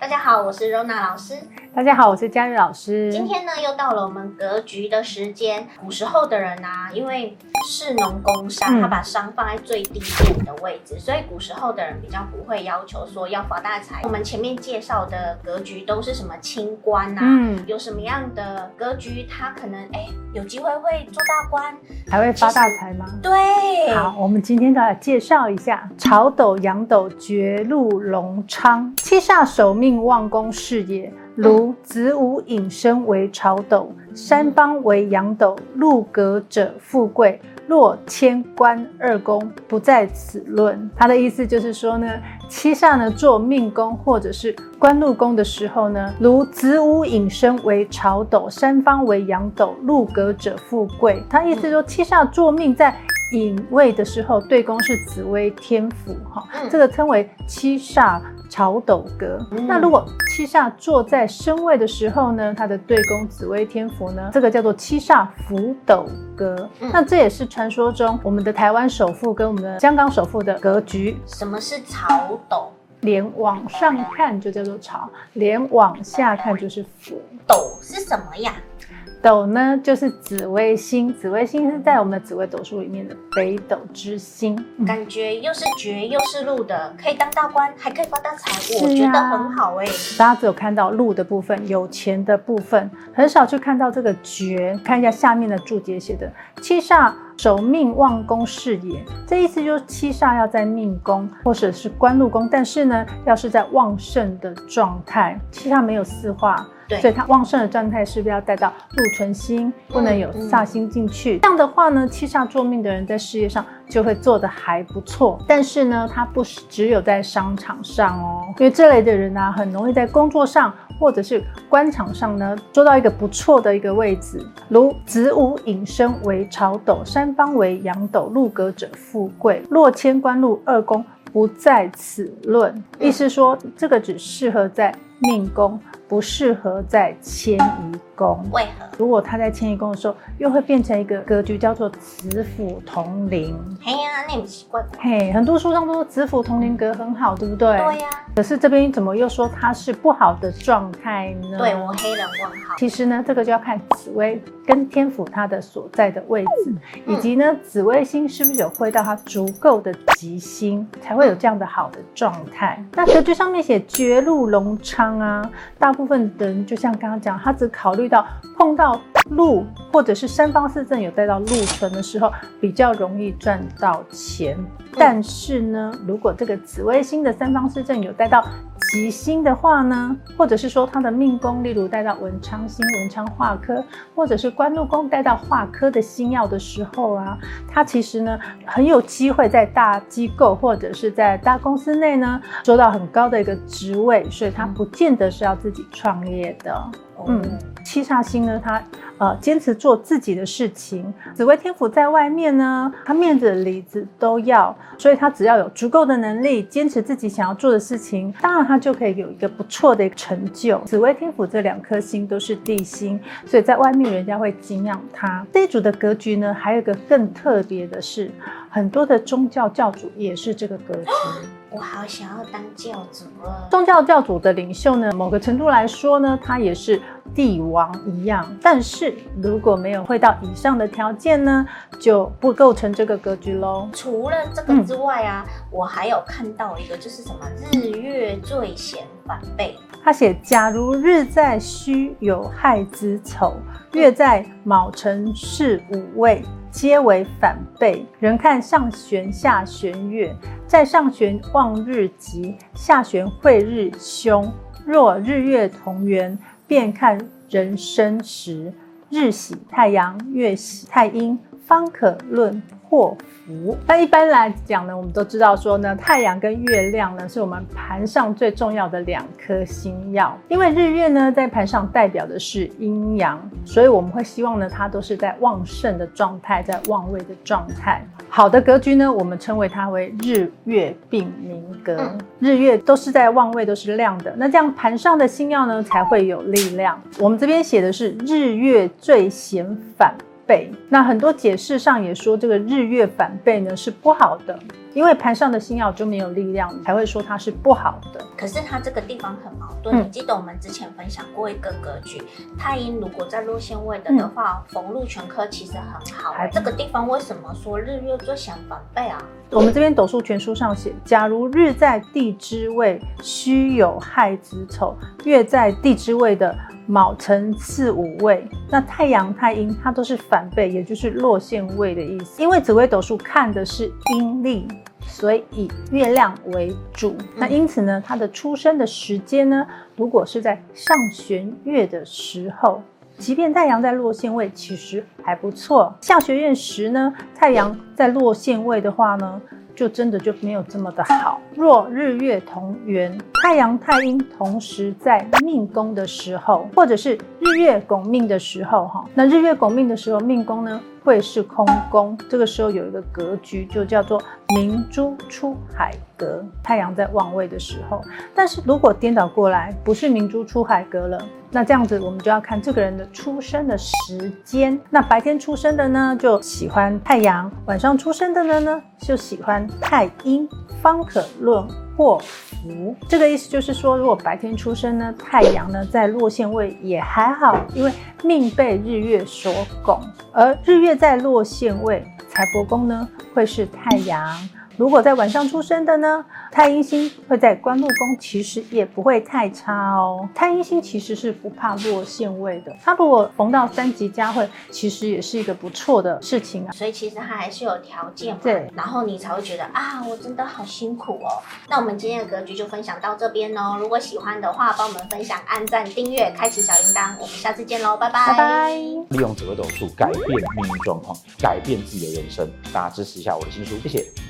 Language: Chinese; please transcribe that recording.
大家好，我是 Rona 老师。大家好，我是佳玉老师。今天呢，又到了我们格局的时间。古时候的人啊，因为士农工商，他把商放在最低点的位置，嗯，所以古时候的人比较不会要求说要发大财。我们前面介绍的格局都是什么清官啊？嗯，有什么样的格局，他可能哎有机会会做大官，还会发大财吗？对。好，我们今天就来介绍一下朝斗、阳斗、绝路、隆昌，七煞守命。旺宫事业，如子午寅申为朝斗，三方为阳斗，禄格者富贵。若天官二宫，不在此论。他的意思就是说呢，七煞呢做命宫或者是官禄宫的时候呢，如子午引申为朝斗，三方为阳斗，禄格者富贵。他意思说，七煞做命在寅位的时候，对宫是紫薇天府，哈，这个称为七煞。朝斗格，那如果七煞坐在身位的时候呢，它的对宫紫薇天府呢，这个叫做七煞福斗格。嗯、那这也是传说中我们的台湾首富跟我们的香港首富的格局。什么是朝斗？连往上看就叫做朝，连往下看就是福。斗是什么呀？斗呢，就是紫微星，紫微星是在我们的紫微斗数里面的北斗之星，感觉又是绝又是禄的，可以当大官，还可以发大财，啊，我觉得很好哎，欸。大家只有看到禄的部分，有钱的部分，很少去看到这个绝。看一下下面的注解写的，七煞守命旺宫事业，这意思就是七煞要在命宫或者是官禄宫，但是呢，要是在旺盛的状态，七煞没有四化。所以它旺盛的状态是不是要带到禄存星，不能有煞星进去？这样的话呢，七煞坐命的人在事业上就会做得还不错。但是呢，他不是只有在商场上哦，因为这类的人呢、啊，很容易在工作上或者是官场上呢，做到一个不错的一个位置。如子午引申为朝斗，三方为阳斗，禄格者富贵。若迁官禄二宫，不在此论。意思说，这个只适合在命宫。不适合在迁移宫，为何？如果他在迁移宫的时候，又会变成一个格局，叫做子府同临。嘿呀，那很奇怪。嘿，很多书上都说子府同临格很好，对不对？对呀。可是这边怎么又说它是不好的状态呢？对，我黑人问号。其实呢，这个就要看紫微跟天府它的所在的位置，嗯、以及呢紫微星是不是有会到它足够的吉星，才会有这样的好的状态。那格局上面写绝路隆昌啊，大。部分的人就像刚刚讲，他只考虑到碰到路或者是三方四正有带到路存的时候，比较容易赚到钱。但是呢，如果这个紫微星的三方四正有带到吉星的话呢，或者是说他的命宫，例如带到文昌星、文昌化科，或者是官禄宫带到化科的星耀的时候啊，他其实呢很有机会在大机构或者是在大公司内呢做到很高的一个职位，所以他不见得是要自己创业的。嗯，七煞星呢，他呃坚持做自己的事情。紫薇天府在外面呢，他面子里子都要，所以他只要有足够的能力，坚持自己想要做的事情，当然他就可以有一个不错的成就。紫薇天府这两颗星都是地星，所以在外面人家会敬仰他。这一组的格局呢，还有一个更特别的是，很多的宗教教主也是这个格局。我好想要当教主啊！宗教教主的领袖呢，某个程度来说呢，他也是帝王一样。但是如果没有会到以上的条件呢，就不构成这个格局喽。除了这个之外啊，嗯、我还有看到一个，就是什么日月最嫌反背。他写：假如日在戌酉亥子丑，月在卯辰巳午未。皆为反背，人看上弦下弦月，在上弦旺日吉，下弦晦日凶。若日月同圆，便看人生时，日喜太阳，月喜太阴，方可论祸福。那一般来讲呢，我们都知道说呢，太阳跟月亮呢是我们盘上最重要的两颗星曜。因为日月呢在盘上代表的是阴阳，所以我们会希望呢它都是在旺盛的状态，在旺位的状态。好的格局呢，我们称为它为日月并明格。日月都是在旺位，都是亮的，那这样盘上的星曜呢才会有力量。我们这边写的是日月最显反。那很多解释上也说这个日月反背呢是不好的，因为盘上的星耀就没有力量，才会说它是不好的。可是它这个地方很矛盾，嗯、你记得我们之前分享过一个格局，太阴如果在落陷位的的话，逢、嗯、禄全科其实很好。还这个地方为什么说日月最相反背啊？我们这边斗数全书上写，假如日在地支位戌有亥子丑，月在地支位的卯辰巳午未，那太阳太阴它都是反背，也就是落陷位的意思。因为紫微斗数看的是阴历，所以以月亮为主。那因此呢，它的出生的时间呢，如果是在上弦月的时候。即便太阳在落陷位，其实还不错。下学院时呢，太阳在落陷位的话呢，就真的就没有这么的好。若日月同圆，太阳太阴同时在命宫的时候，或者是日月拱命的时候，哈，那日月拱命的时候，命宫呢会是空宫。这个时候有一个格局，就叫做明珠出海格。太阳在旺位的时候，但是如果颠倒过来，不是明珠出海格了。那这样子，我们就要看这个人的出生的时间。那白天出生的呢，就喜欢太阳；晚上出生的呢，呢就喜欢太阴。方可论祸福。这个意思就是说，如果白天出生呢，太阳呢在落线位也还好，因为命被日月所拱，而日月在落线位，财帛宫呢会是太阳。如果在晚上出生的呢，太阴星会在官禄宫，其实也不会太差哦。太阴星其实是不怕落陷位的，它如果逢到三级佳会，其实也是一个不错的事情啊。所以其实它还是有条件嘛，对，然后你才会觉得啊，我真的好辛苦哦。那我们今天的格局就分享到这边哦。如果喜欢的话，帮我们分享、按赞、订阅、开启小铃铛。我们下次见喽，拜拜。拜拜。利用紫微斗数改变命运状况，改变自己的人生。大家支持一下我的新书，谢谢。